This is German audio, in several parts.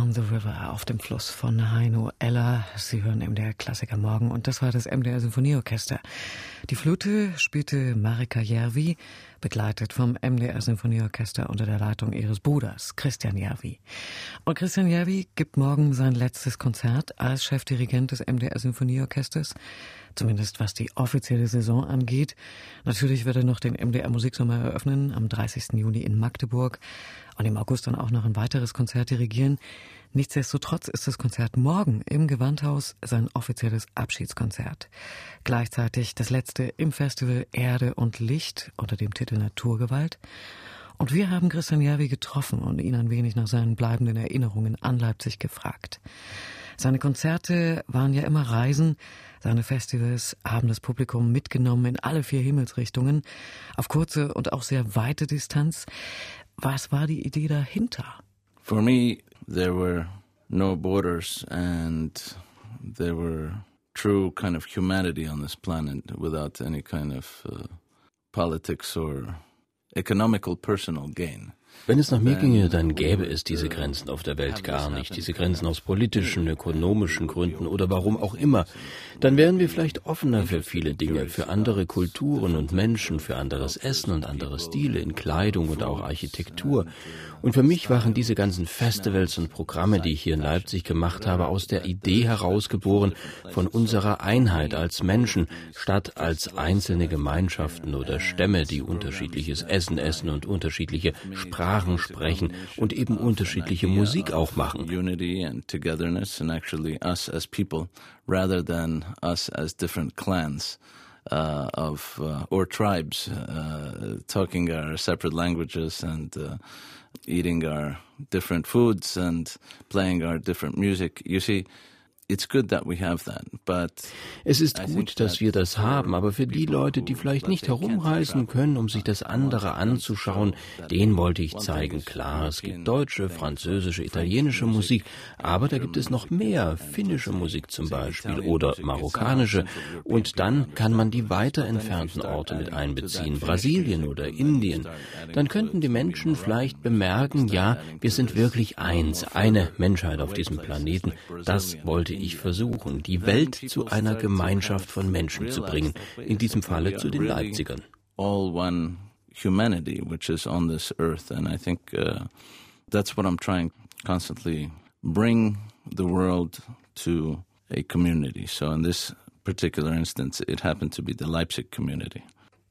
on the River auf dem Fluss von Heino Eller. Sie hören MDR Klassiker morgen und das war das MDR Sinfonieorchester. Die Flöte spielte Marika Järvi, begleitet vom MDR Sinfonieorchester unter der Leitung ihres Bruders Christian Järvi. Und Christian Järvi gibt morgen sein letztes Konzert als Chefdirigent des MDR Sinfonieorchesters zumindest was die offizielle Saison angeht. Natürlich wird er noch den MDR Musiksommer eröffnen am 30. Juni in Magdeburg und im August dann auch noch ein weiteres Konzert dirigieren. Nichtsdestotrotz ist das Konzert morgen im Gewandhaus sein offizielles Abschiedskonzert. Gleichzeitig das letzte im Festival Erde und Licht unter dem Titel Naturgewalt. Und wir haben Christian Järvi getroffen und ihn ein wenig nach seinen bleibenden Erinnerungen an Leipzig gefragt. Seine Konzerte waren ja immer Reisen, seine Festivals haben das Publikum mitgenommen in alle vier Himmelsrichtungen, auf kurze und auch sehr weite Distanz. Was war die Idee dahinter? For me, there were no borders and there were true kind of humanity on this planet without any kind of uh, politics or economical personal gain. Wenn es nach mir ginge, dann gäbe es diese Grenzen auf der Welt gar nicht, diese Grenzen aus politischen, ökonomischen Gründen oder warum auch immer. Dann wären wir vielleicht offener für viele Dinge, für andere Kulturen und Menschen, für anderes Essen und andere Stile in Kleidung und auch Architektur. Und für mich waren diese ganzen Festivals und Programme, die ich hier in Leipzig gemacht habe, aus der Idee herausgeboren von unserer Einheit als Menschen, statt als einzelne Gemeinschaften oder Stämme, die unterschiedliches Essen essen und unterschiedliche Sprachen sprechen und eben unterschiedliche Musik auch machen. Unity and togetherness and actually us as people rather than us as different clans. Uh, of uh, or tribes uh, talking our separate languages and uh, eating our different foods and playing our different music. You see, it's good that we have that, but es ist gut, dass wir das haben, aber für die Leute, die vielleicht nicht herumreisen können, um sich das andere anzuschauen, denen wollte ich zeigen, klar, es gibt deutsche, französische, italienische Musik, aber da gibt es noch mehr, finnische Musik zum Beispiel oder marokkanische und dann kann man die weiter entfernten Orte mit einbeziehen, Brasilien oder Indien. Dann könnten die Menschen vielleicht bemerken, ja, wir sind wirklich eins, eine Menschheit auf diesem Planeten. Das wollte ich versuchen, die Welt zu einer Gemeinschaft von Menschen zu bringen, in diesem Falle zu den Leipzigern. All one humanity which is on this earth and I think uh, that's what I'm trying constantly bring the world to a community. So in this particular instance it happened to be the Leipzig community.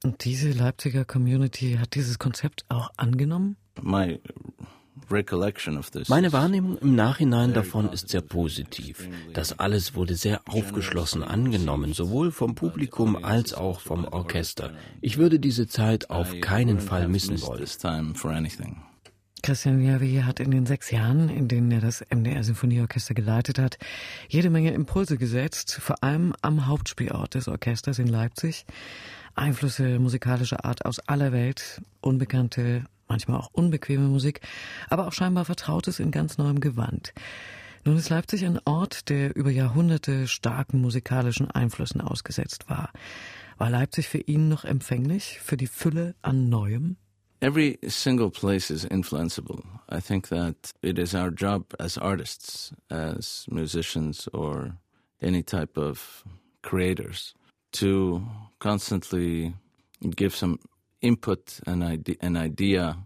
Und diese Leipziger Community hat dieses Konzept auch angenommen? My meine Wahrnehmung im Nachhinein davon ist sehr positiv. Das alles wurde sehr aufgeschlossen angenommen, sowohl vom Publikum als auch vom Orchester. Ich würde diese Zeit auf keinen Fall missen wollen. Christian Javier hat in den sechs Jahren, in denen er das MDR Sinfonieorchester geleitet hat, jede Menge Impulse gesetzt, vor allem am Hauptspielort des Orchesters in Leipzig. Einflüsse musikalischer Art aus aller Welt, unbekannte manchmal auch unbequeme Musik, aber auch scheinbar Vertrautes in ganz neuem Gewand. Nun ist Leipzig ein Ort, der über Jahrhunderte starken musikalischen Einflüssen ausgesetzt war. War Leipzig für ihn noch empfänglich für die Fülle an Neuem? Every single place is influenceable. I think that it is our job as artists, as musicians, or any type of creators to constantly give some input and idea, an idea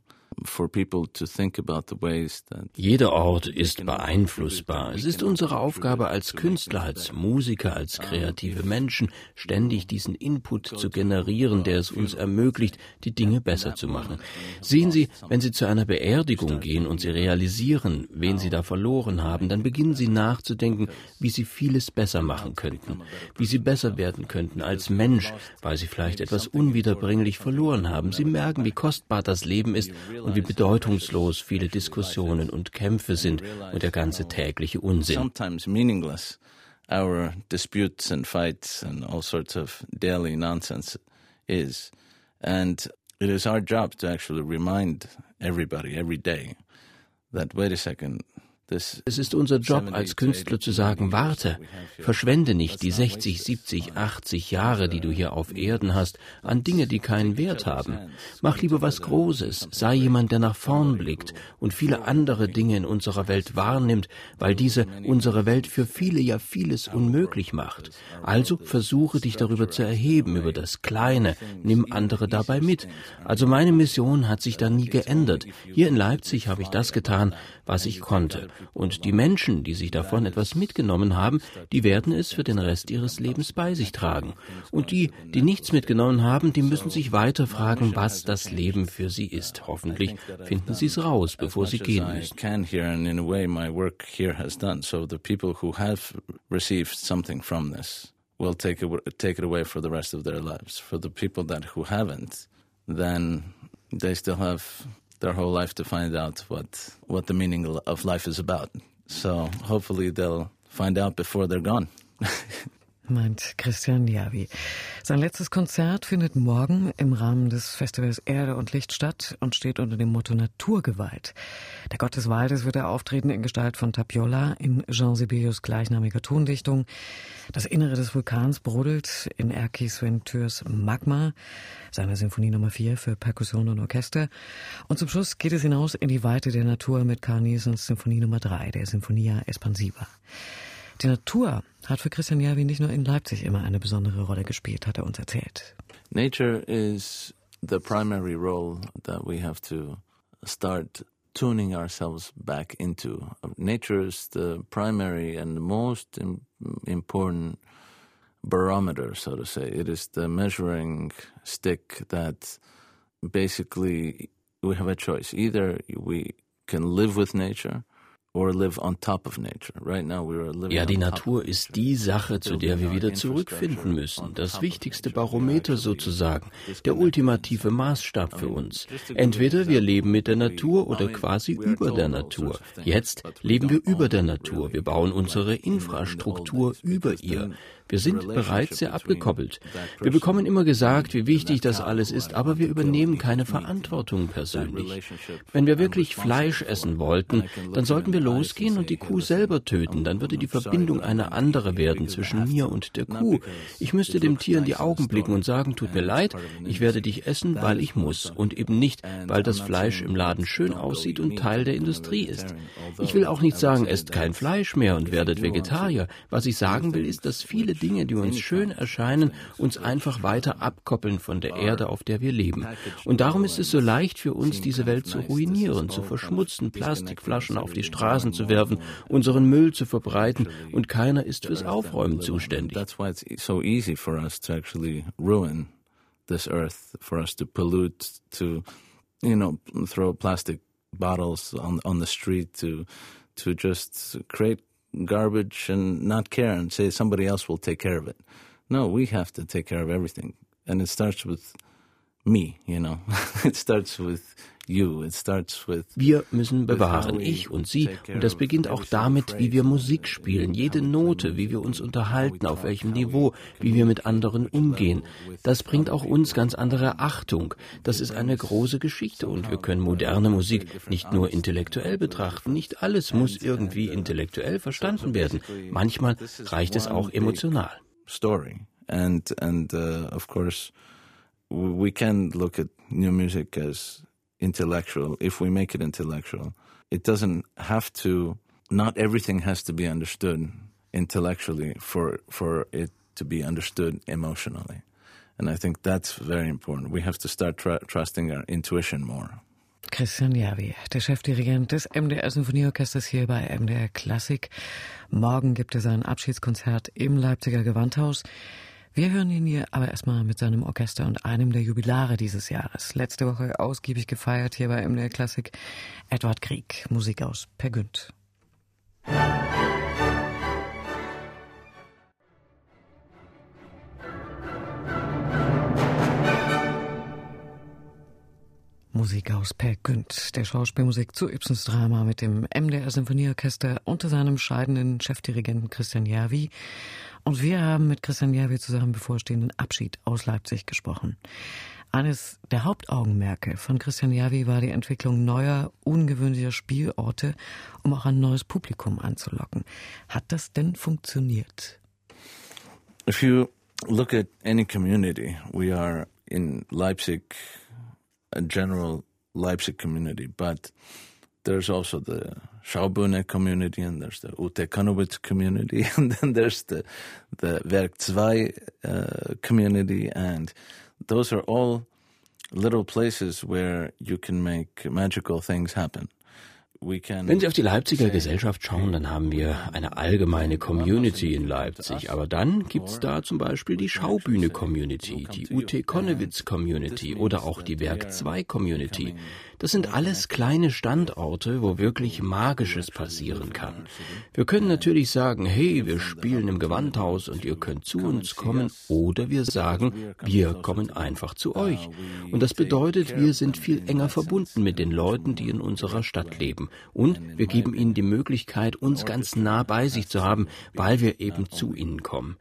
Jeder Ort ist beeinflussbar. Es ist unsere Aufgabe als Künstler, als Musiker, als kreative Menschen, ständig diesen Input zu generieren, der es uns ermöglicht, die Dinge besser zu machen. Sehen Sie, wenn Sie zu einer Beerdigung gehen und Sie realisieren, wen Sie da verloren haben, dann beginnen Sie nachzudenken, wie Sie vieles besser machen könnten, wie Sie besser werden könnten als Mensch, weil Sie vielleicht etwas unwiederbringlich verloren haben. Sie merken, wie kostbar das Leben ist und wie bedeutungslos viele Diskussionen und Kämpfe sind und der ganze tägliche Unsinn. Our disputes and fights and all sorts of daily nonsense is. And it is our job to actually remind everybody every day that, wait a second, Es ist unser Job als Künstler zu sagen, warte, verschwende nicht die 60, 70, 80 Jahre, die du hier auf Erden hast, an Dinge, die keinen Wert haben. Mach lieber was Großes, sei jemand, der nach vorn blickt und viele andere Dinge in unserer Welt wahrnimmt, weil diese unsere Welt für viele ja vieles unmöglich macht. Also versuche dich darüber zu erheben, über das Kleine, nimm andere dabei mit. Also meine Mission hat sich da nie geändert. Hier in Leipzig habe ich das getan, was ich konnte. Und die Menschen, die sich davon etwas mitgenommen haben, die werden es für den Rest ihres Lebens bei sich tragen. Und die, die nichts mitgenommen haben, die müssen sich weiter fragen, was das Leben für sie ist. Hoffentlich finden sie es raus, bevor sie gehen müssen. will take it, take it away for the rest of their lives. For the people that who haven't, then they still have their whole life to find out what what the meaning of life is about. So hopefully they'll find out before they're gone. meint Christian Javi. Sein letztes Konzert findet morgen im Rahmen des Festivals Erde und Licht statt und steht unter dem Motto Naturgewalt. Der Gott des Waldes wird er auftreten in Gestalt von Tapiola in Jean Sibelius gleichnamiger Tondichtung. Das Innere des Vulkans brodelt in Erkis Ventures Magma, seiner Sinfonie Nummer 4 für Perkussion und Orchester. Und zum Schluss geht es hinaus in die Weite der Natur mit Carl Nielsens Sinfonie Nummer 3, der Sinfonia Espansiva. Die Natur hat für Christian Järvi nicht nur in Leipzig immer eine besondere Rolle gespielt, hat er uns erzählt. Nature is the primary role that we have to start tuning ourselves back into. Nature is the primary and the most important barometer, so to say. It is the measuring stick that basically we have a choice. Either we can live with nature Ja, die Natur ist die Sache, zu der wir wieder zurückfinden müssen. Das wichtigste Barometer sozusagen, der ultimative Maßstab für uns. Entweder wir leben mit der Natur oder quasi über der Natur. Jetzt leben wir über der Natur. Wir bauen unsere Infrastruktur über ihr. Wir sind bereits sehr abgekoppelt. Wir bekommen immer gesagt, wie wichtig das alles ist, aber wir übernehmen keine Verantwortung persönlich. Wenn wir wirklich Fleisch essen wollten, dann sollten wir losgehen und die Kuh selber töten. Dann würde die Verbindung eine andere werden zwischen mir und der Kuh. Ich müsste dem Tier in die Augen blicken und sagen, tut mir leid, ich werde dich essen, weil ich muss und eben nicht, weil das Fleisch im Laden schön aussieht und Teil der Industrie ist. Ich will auch nicht sagen, esst kein Fleisch mehr und werdet Vegetarier. Was ich sagen will, ist, dass viele Dinge, die uns schön erscheinen, uns einfach weiter abkoppeln von der Erde, auf der wir leben. Und darum ist es so leicht für uns, diese Welt zu ruinieren, zu verschmutzen, Plastikflaschen auf die Straßen zu werfen, unseren Müll zu verbreiten und keiner ist fürs Aufräumen zuständig. That's why it's so easy for us to actually ruin this earth, for us to pollute, to, you know, throw plastic bottles on on the street, to to just create garbage and not care and say somebody else will take care of it. No, we have to take care of everything. And it starts with me, you know. it starts with Wir müssen bewahren, ich und Sie. Und das beginnt auch damit, wie wir Musik spielen, jede Note, wie wir uns unterhalten, auf welchem Niveau, wie wir mit anderen umgehen. Das bringt auch uns ganz andere Achtung. Das ist eine große Geschichte und wir können moderne Musik nicht nur intellektuell betrachten. Nicht alles muss irgendwie intellektuell verstanden werden. Manchmal reicht es auch emotional. Story. And, and uh, of course, we can look at new music as intellectual, if we make it intellectual, it doesn't have to, not everything has to be understood intellectually for, for it to be understood emotionally. And I think that's very important. We have to start tr trusting our intuition more. Christian Javi, der Chefdirigent des MDR Sinfonieorchesters hier bei MDR Klassik. Morgen gibt er sein Abschiedskonzert im Leipziger Gewandhaus. Wir hören ihn hier aber erstmal mit seinem Orchester und einem der Jubilare dieses Jahres. Letzte Woche ausgiebig gefeiert hier bei MDR Klassik. Edward Krieg, Musik aus Per Günd. Musik aus Per Günd, der Schauspielmusik zu Ibsens Drama mit dem MDR Symphonieorchester unter seinem scheidenden Chefdirigenten Christian Järvi und wir haben mit Christian Järvi zu seinem bevorstehenden Abschied aus Leipzig gesprochen. Eines der Hauptaugenmerke von Christian Javi war die Entwicklung neuer, ungewöhnlicher Spielorte, um auch ein neues Publikum anzulocken. Hat das denn funktioniert? If you look at any community, we are in Leipzig, a general Leipzig community, but there's also the Schaubühne community and there's the Ute Kanowitz community and then there's the the Werk 2 uh, community and those are all little places where you can make magical things happen. Wenn Sie auf die Leipziger Gesellschaft schauen, dann haben wir eine allgemeine Community in Leipzig. Aber dann gibt es da zum Beispiel die Schaubühne Community, die UT Konnewitz Community oder auch die Werk 2 Community. Das sind alles kleine Standorte, wo wirklich Magisches passieren kann. Wir können natürlich sagen, hey, wir spielen im Gewandhaus und ihr könnt zu uns kommen, oder wir sagen, wir kommen einfach zu euch. Und das bedeutet, wir sind viel enger verbunden mit den Leuten, die in unserer Stadt leben. Und wir geben ihnen die Möglichkeit, uns ganz nah bei sich zu haben, weil wir eben zu ihnen kommen.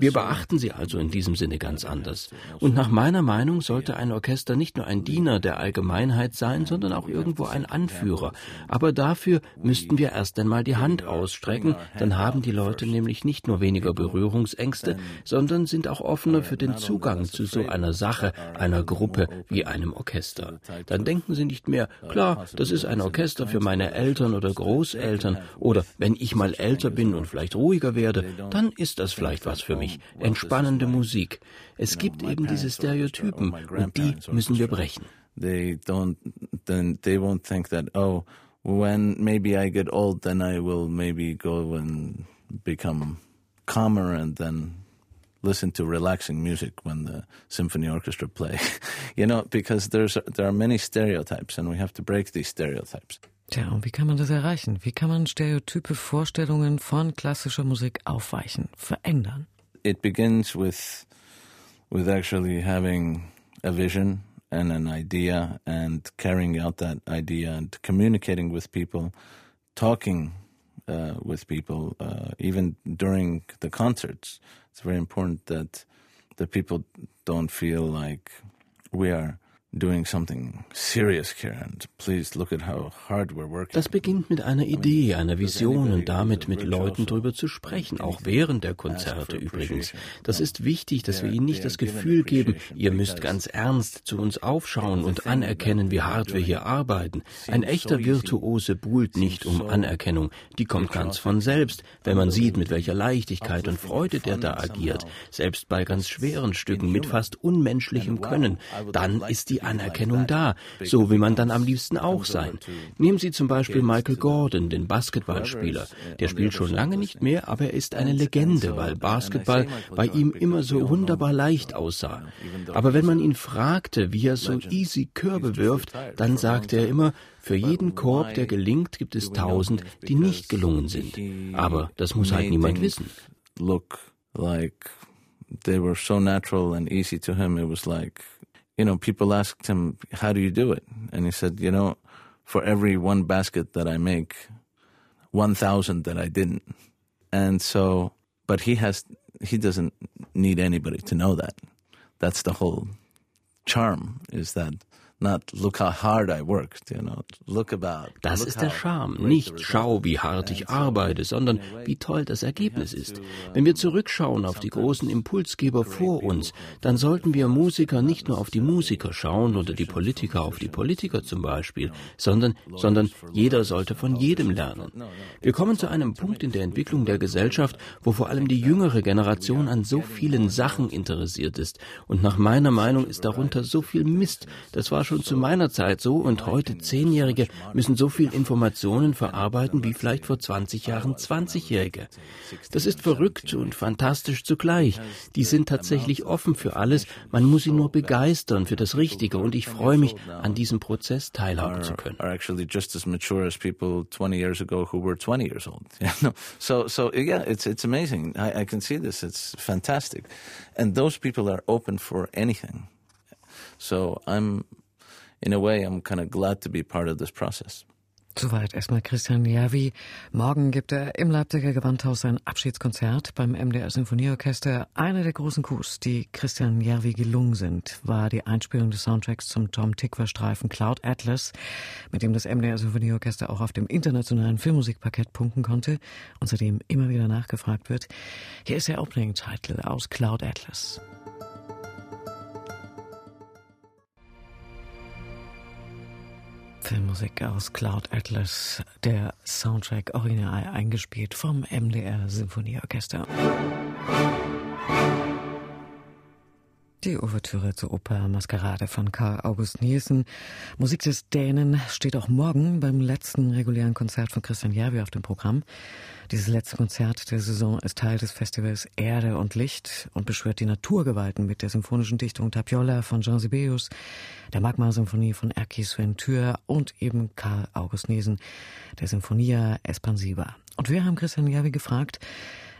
Wir beachten sie also in diesem Sinne ganz anders. Und nach meiner Meinung sollte ein Orchester nicht nur ein Diener der Allgemeinheit sein, sondern auch irgendwo ein Anführer. Aber dafür müssten wir erst einmal die Hand ausstrecken, dann haben die Leute nämlich nicht nur weniger Berührungsängste, sondern sind auch offener für den Zugang zu so einer Sache, einer Gruppe wie einem Orchester. Dann denken sie nicht mehr, klar, das ist ein Orchester für meine Eltern oder Großeltern, oder wenn ich mal älter bin und vielleicht ruhiger werde, dann ist das vielleicht was für mich mich, entspannende Musik. Es gibt eben diese Stereotypen und die müssen wir brechen. They don't, then they won't think that, oh, when maybe I get old, then I will maybe go and become calmer and then listen to relaxing music when the symphony orchestra play. you know, because there's there are many stereotypes and we have to break these stereotypes. Tja, und wie kann man das erreichen? Wie kann man stereotype Vorstellungen von klassischer Musik aufweichen, verändern? It begins with with actually having a vision and an idea and carrying out that idea and communicating with people, talking uh, with people, uh, even during the concerts. It's very important that the people don't feel like we are doing something serious here and please look at how hard we're working. Das beginnt mit einer Idee, einer Vision und damit mit Leuten darüber zu sprechen, auch während der Konzerte übrigens. Das ist wichtig, dass wir ihnen nicht das Gefühl geben, ihr müsst ganz ernst zu uns aufschauen und anerkennen, wie hart wir hier arbeiten. Ein echter Virtuose buhlt nicht um Anerkennung, die kommt ganz von selbst, wenn man sieht, mit welcher Leichtigkeit und Freude der da agiert, selbst bei ganz schweren Stücken mit fast unmenschlichem Können, dann ist die die Anerkennung da. So will man dann am liebsten auch sein. Nehmen Sie zum Beispiel Michael Gordon, den Basketballspieler. Der spielt schon lange nicht mehr, aber er ist eine Legende, weil Basketball bei ihm immer so wunderbar leicht aussah. Aber wenn man ihn fragte, wie er so easy Körbe wirft, dann sagte er immer, für jeden Korb, der gelingt, gibt es tausend, die nicht gelungen sind. Aber das muss halt niemand wissen. Look like they were so natural and easy to him. It was like you know, people asked him, how do you do it? And he said, you know, for every one basket that I make, 1,000 that I didn't. And so, but he has, he doesn't need anybody to know that. That's the whole charm is that Not look how hard I worked, you know. Look about. Das ist der Charme. Nicht schau, wie hart ich arbeite, sondern wie toll das Ergebnis ist. Wenn wir zurückschauen auf die großen Impulsgeber vor uns, dann sollten wir Musiker nicht nur auf die Musiker schauen oder die Politiker auf die Politiker zum Beispiel, sondern, sondern jeder sollte von jedem lernen. Wir kommen zu einem Punkt in der Entwicklung der Gesellschaft, wo vor allem die jüngere Generation an so vielen Sachen interessiert ist. Und nach meiner Meinung ist darunter so viel Mist. Das war schon zu meiner Zeit so und heute Zehnjährige müssen so viel Informationen verarbeiten wie vielleicht vor 20 Jahren 20-Jährige. Das ist verrückt und fantastisch zugleich. Die sind tatsächlich offen für alles. Man muss sie nur begeistern für das Richtige und ich freue mich, an diesem Prozess teilhaben zu können. so, so yeah, it's it's amazing. I, I can see this. It's fantastic, and those people are open for anything. So I'm in a way, I'm kind of glad to be part of this process. Soweit erstmal Christian Järvi. Morgen gibt er im Leipziger Gewandhaus sein Abschiedskonzert beim MDR Sinfonieorchester. Einer der großen Coups, die Christian Järvi gelungen sind, war die Einspielung des Soundtracks zum Tom Tickwer Streifen Cloud Atlas, mit dem das MDR Sinfonieorchester auch auf dem internationalen Filmmusikparkett punkten konnte und seitdem immer wieder nachgefragt wird. Hier ist der Opening Title aus Cloud Atlas. Filmmusik aus Cloud Atlas, der Soundtrack original eingespielt vom MDR Sinfonieorchester. Die Ouvertüre zur Oper Maskerade von Karl August Nielsen. Musik des Dänen steht auch morgen beim letzten regulären Konzert von Christian Järvi auf dem Programm. Dieses letzte Konzert der Saison ist Teil des Festivals Erde und Licht und beschwört die Naturgewalten mit der symphonischen Dichtung Tapiola von Jean Sibelius, der Magma-Symphonie von Erki Sven Thür und eben Karl August Nielsen, der Symphonia Espansiva. Und wir haben Christian Järvi gefragt,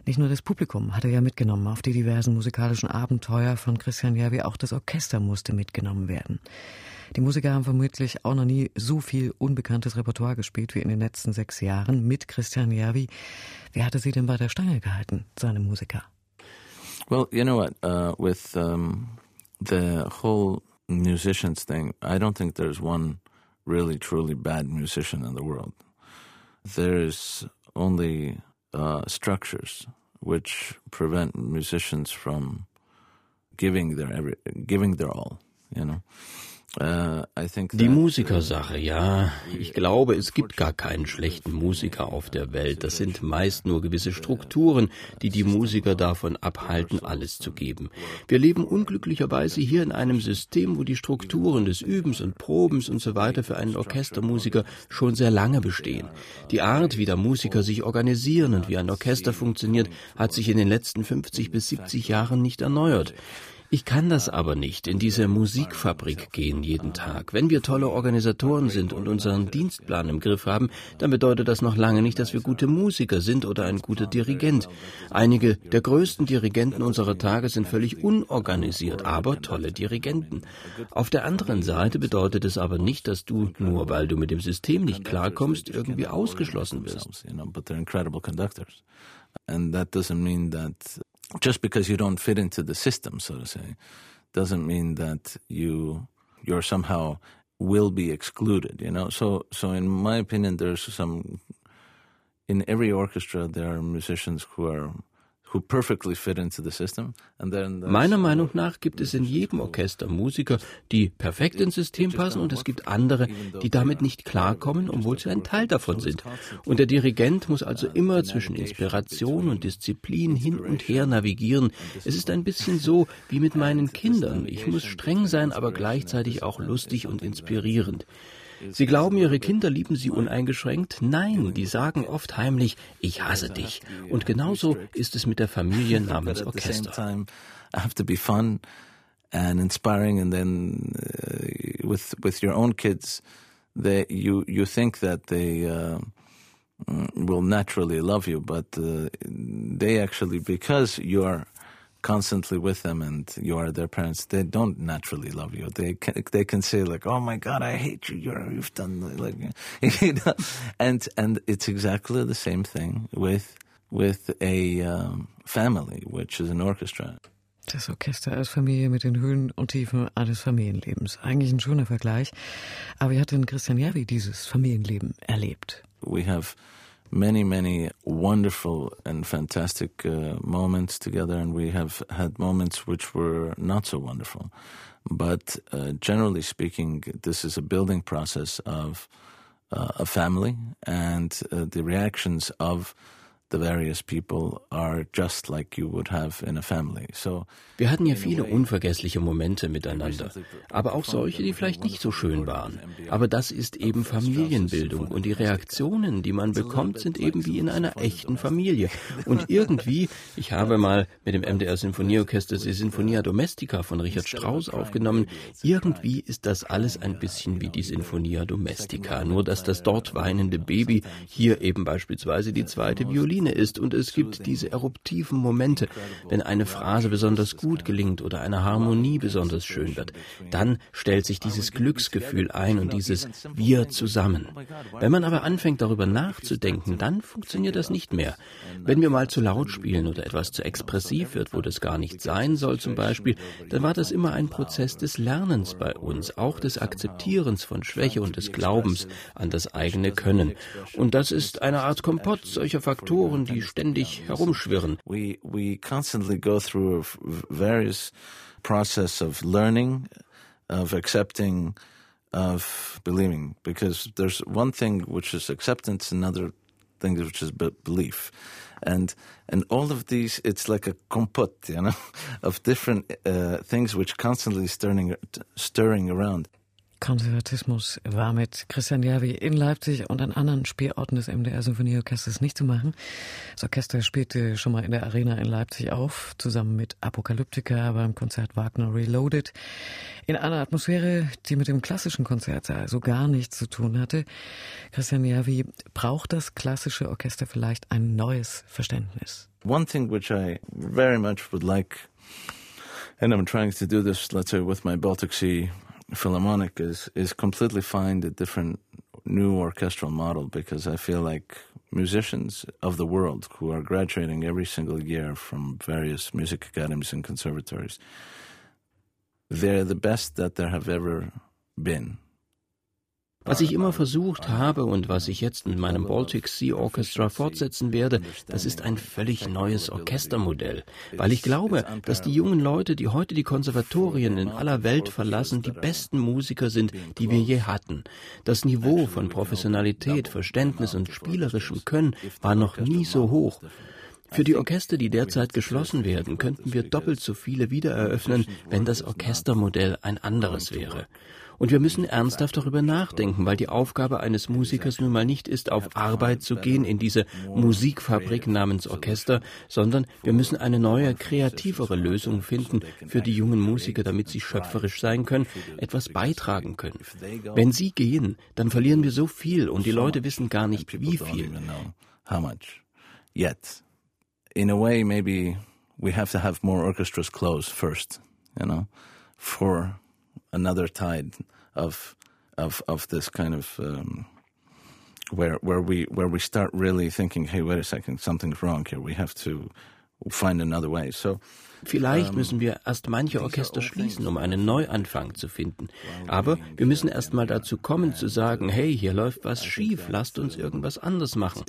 nicht nur das Publikum hat er ja mitgenommen auf die diversen musikalischen Abenteuer von Christian Järvi, auch das Orchester musste mitgenommen werden. Die Musiker haben vermutlich auch noch nie so viel unbekanntes Repertoire gespielt wie in den letzten sechs Jahren mit Christian Järvi. Wer hatte sie denn bei der Stange gehalten, seine Musiker? Well, you know what, uh, with um, the whole musicians thing, I don't think there's one really truly bad musician in the world. There's only uh, structures which prevent musicians from giving their every, giving their all, you know. Uh, die Musikersache, ja. Ich glaube, es gibt gar keinen schlechten Musiker auf der Welt. Das sind meist nur gewisse Strukturen, die die Musiker davon abhalten, alles zu geben. Wir leben unglücklicherweise hier in einem System, wo die Strukturen des Übens und Probens und so weiter für einen Orchestermusiker schon sehr lange bestehen. Die Art, wie der Musiker sich organisieren und wie ein Orchester funktioniert, hat sich in den letzten 50 bis 70 Jahren nicht erneuert. Ich kann das aber nicht, in diese Musikfabrik gehen jeden Tag. Wenn wir tolle Organisatoren sind und unseren Dienstplan im Griff haben, dann bedeutet das noch lange nicht, dass wir gute Musiker sind oder ein guter Dirigent. Einige der größten Dirigenten unserer Tage sind völlig unorganisiert, aber tolle Dirigenten. Auf der anderen Seite bedeutet es aber nicht, dass du, nur weil du mit dem System nicht klarkommst, irgendwie ausgeschlossen wirst. And that doesn't mean that just because you don't fit into the system, so to say, doesn't mean that you you're somehow will be excluded. You know, so so in my opinion, there's some in every orchestra there are musicians who are Meiner Meinung nach gibt es in jedem Orchester Musiker, die perfekt ins System passen und es gibt andere, die damit nicht klarkommen, obwohl sie ein Teil davon sind. Und der Dirigent muss also immer zwischen Inspiration und Disziplin hin und her navigieren. Es ist ein bisschen so wie mit meinen Kindern. Ich muss streng sein, aber gleichzeitig auch lustig und inspirierend. Sie glauben, ihre Kinder lieben sie uneingeschränkt? Nein, die sagen oft heimlich, ich hasse dich. Und genauso ist es mit der Familie namens Orchester. and inspiring and then uh, with with your own kids they you you think that they uh, will naturally love you but uh, they actually because you're constantly with them and you are their parents, they don't naturally love you. They can, they can say like, "Oh my God, I hate you. You're you've done like," you know? and and it's exactly the same thing with with a um, family, which is an orchestra. Das Orchester als Familie mit den Höhen und Tiefen eines Familienlebens. Eigentlich ein schöner Vergleich. Aber wie hat denn Christian Järvi dieses Familienleben erlebt? We have many, many wonderful and fantastic uh, moments together, and we have had moments which were not so wonderful. But uh, generally speaking, this is a building process of uh, a family, and uh, the reactions of the various people are just like you would have in a family. So Wir hatten ja viele unvergessliche Momente miteinander, aber auch solche, die vielleicht nicht so schön waren. Aber das ist eben Familienbildung und die Reaktionen, die man bekommt, sind eben wie in einer echten Familie. Und irgendwie, ich habe mal mit dem MDR Sinfonieorchester die Sinfonia Domestica von Richard Strauss aufgenommen, irgendwie ist das alles ein bisschen wie die Sinfonia Domestica, nur dass das dort weinende Baby hier eben beispielsweise die zweite Violine Routine ist und es gibt diese eruptiven Momente, wenn eine Phrase besonders gut gelingt oder eine Harmonie besonders schön wird, dann stellt sich dieses Glücksgefühl ein und dieses Wir zusammen. Wenn man aber anfängt darüber nachzudenken, dann funktioniert das nicht mehr. Wenn wir mal zu laut spielen oder etwas zu expressiv wird, wo das gar nicht sein soll zum Beispiel, dann war das immer ein Prozess des Lernens bei uns, auch des Akzeptierens von Schwäche und des Glaubens an das eigene Können. Und das ist eine Art Kompott solcher Faktoren, die ständig herumschwirren. We, we constantly go through various process of learning, of accepting, of believing, because there's one thing which is acceptance, another thing which is belief. and and all of these it's like a compote you know of different uh, things which constantly stirring stirring around Konservatismus war mit Christian Järvi in Leipzig und an anderen Spielorten des MDR Symphonieorchesters nicht zu machen. Das Orchester spielte schon mal in der Arena in Leipzig auf, zusammen mit Apokalyptika beim Konzert Wagner Reloaded, in einer Atmosphäre, die mit dem klassischen Konzertsaal so gar nichts zu tun hatte. Christian Järvi, braucht das klassische Orchester vielleicht ein neues Verständnis? One thing which I very much would like and I'm trying to do this, let's say, with my Baltic Sea Philharmonic is is completely find a different new orchestral model because I feel like musicians of the world who are graduating every single year from various music academies and conservatories, they're the best that there have ever been. Was ich immer versucht habe und was ich jetzt mit meinem Baltic Sea Orchestra fortsetzen werde, das ist ein völlig neues Orchestermodell, weil ich glaube, dass die jungen Leute, die heute die Konservatorien in aller Welt verlassen, die besten Musiker sind, die wir je hatten. Das Niveau von Professionalität, Verständnis und spielerischem Können war noch nie so hoch. Für die Orchester, die derzeit geschlossen werden, könnten wir doppelt so viele wiedereröffnen, wenn das Orchestermodell ein anderes wäre. Und wir müssen ernsthaft darüber nachdenken, weil die Aufgabe eines Musikers nun mal nicht ist, auf Arbeit zu gehen in diese Musikfabrik namens Orchester, sondern wir müssen eine neue, kreativere Lösung finden für die jungen Musiker, damit sie schöpferisch sein können, etwas beitragen können. Wenn sie gehen, dann verlieren wir so viel und die Leute wissen gar nicht, wie viel. Yet, in a way, maybe we have to have more orchestras close first, you know, for another tide of of of this kind of um, where where we where we start really thinking, hey, wait a second, something's wrong here. We have to find another way. So Vielleicht müssen wir erst manche Orchester schließen, um einen Neuanfang zu finden. Aber wir müssen erst mal dazu kommen zu sagen, hey, hier läuft was schief, lasst uns irgendwas anderes machen.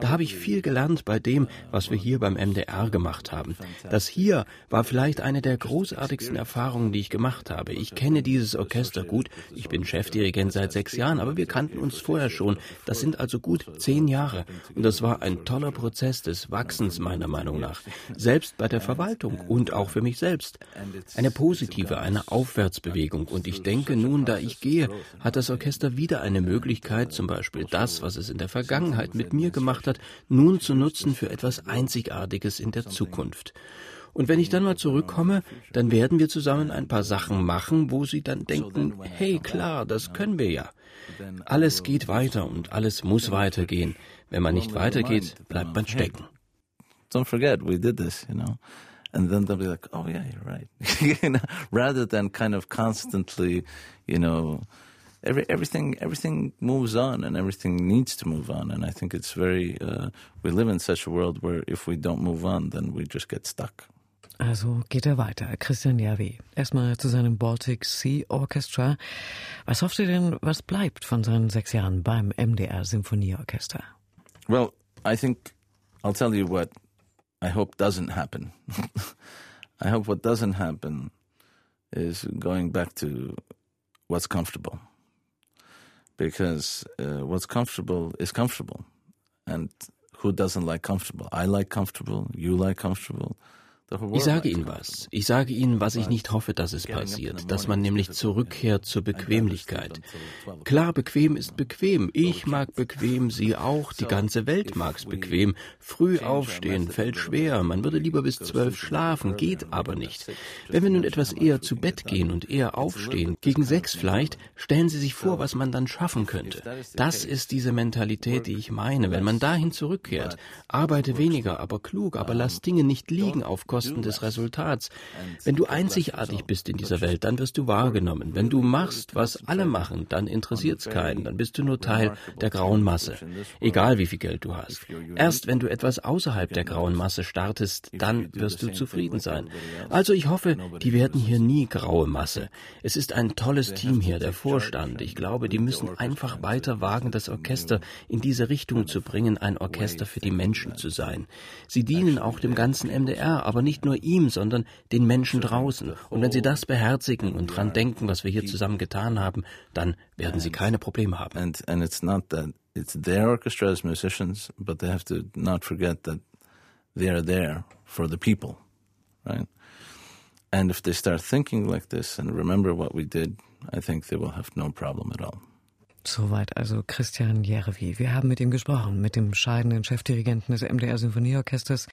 Da habe ich viel gelernt bei dem, was wir hier beim MDR gemacht haben. Das hier war vielleicht eine der großartigsten Erfahrungen, die ich gemacht habe. Ich kenne dieses Orchester gut. Ich bin Chefdirigent seit sechs Jahren, aber wir kannten uns vorher schon. Das sind also gut zehn Jahre. Und das war ein toller Prozess des Wachsens meiner Meinung nach. Selbst bei der Verwaltung und auch für mich selbst. Eine positive, eine Aufwärtsbewegung. Und ich denke nun, da ich gehe, hat das Orchester wieder eine Möglichkeit, zum Beispiel das, was es in der Vergangenheit mit mir gemacht hat, nun zu nutzen für etwas Einzigartiges in der Zukunft. Und wenn ich dann mal zurückkomme, dann werden wir zusammen ein paar Sachen machen, wo sie dann denken, hey klar, das können wir ja. Alles geht weiter und alles muss weitergehen. Wenn man nicht weitergeht, bleibt man stecken. Don't forget, we did this, you know. And then they'll be like, "Oh yeah, you're right," you know, rather than kind of constantly, you know, every everything everything moves on and everything needs to move on, and I think it's very uh, we live in such a world where if we don't move on, then we just get stuck. Also geht er weiter. Christian Järvi. Erstmal zu seinem Baltic Sea Orchestra. Was hofft ihr denn, was bleibt von seinen sechs Jahren beim MDR Symphonieorchester? Well, I think I'll tell you what I hope doesn't happen. I hope what doesn't happen is going back to what's comfortable. Because uh, what's comfortable is comfortable. And who doesn't like comfortable? I like comfortable. You like comfortable. Ich sage Ihnen was. Ich sage Ihnen, was ich nicht hoffe, dass es passiert, dass man nämlich zurückkehrt zur Bequemlichkeit. Klar, bequem ist bequem. Ich mag bequem, Sie auch, die ganze Welt mag's bequem. Früh aufstehen fällt schwer, man würde lieber bis zwölf schlafen, geht aber nicht. Wenn wir nun etwas eher zu Bett gehen und eher aufstehen, gegen sechs vielleicht, stellen Sie sich vor, was man dann schaffen könnte. Das ist diese Mentalität, die ich meine. Wenn man dahin zurückkehrt, arbeite weniger, aber klug, aber lass Dinge nicht liegen auf Kosten des Resultats. Wenn du einzigartig bist in dieser Welt, dann wirst du wahrgenommen. Wenn du machst, was alle machen, dann interessiert es keinen, dann bist du nur Teil der grauen Masse. Egal wie viel Geld du hast. Erst wenn du etwas außerhalb der grauen Masse startest, dann wirst du zufrieden sein. Also ich hoffe, die werden hier nie graue Masse. Es ist ein tolles Team hier, der Vorstand. Ich glaube, die müssen einfach weiter wagen, das Orchester in diese Richtung zu bringen, ein Orchester für die Menschen zu sein. Sie dienen auch dem ganzen MDR, aber nicht nur ihm, sondern den Menschen draußen. Und wenn sie das beherzigen und dran denken, was wir hier zusammen getan haben, dann werden sie keine Probleme haben. And, and it's not that it's their orchestra as musicians, but they have to not forget that they are there for the people, right? And if they start thinking like this and remember what we did, I think they will have no problem at all. Soweit also Christian Järvi. Wir haben mit ihm gesprochen, mit dem scheidenden Chefdirigenten des MDR Symphonieorchesters,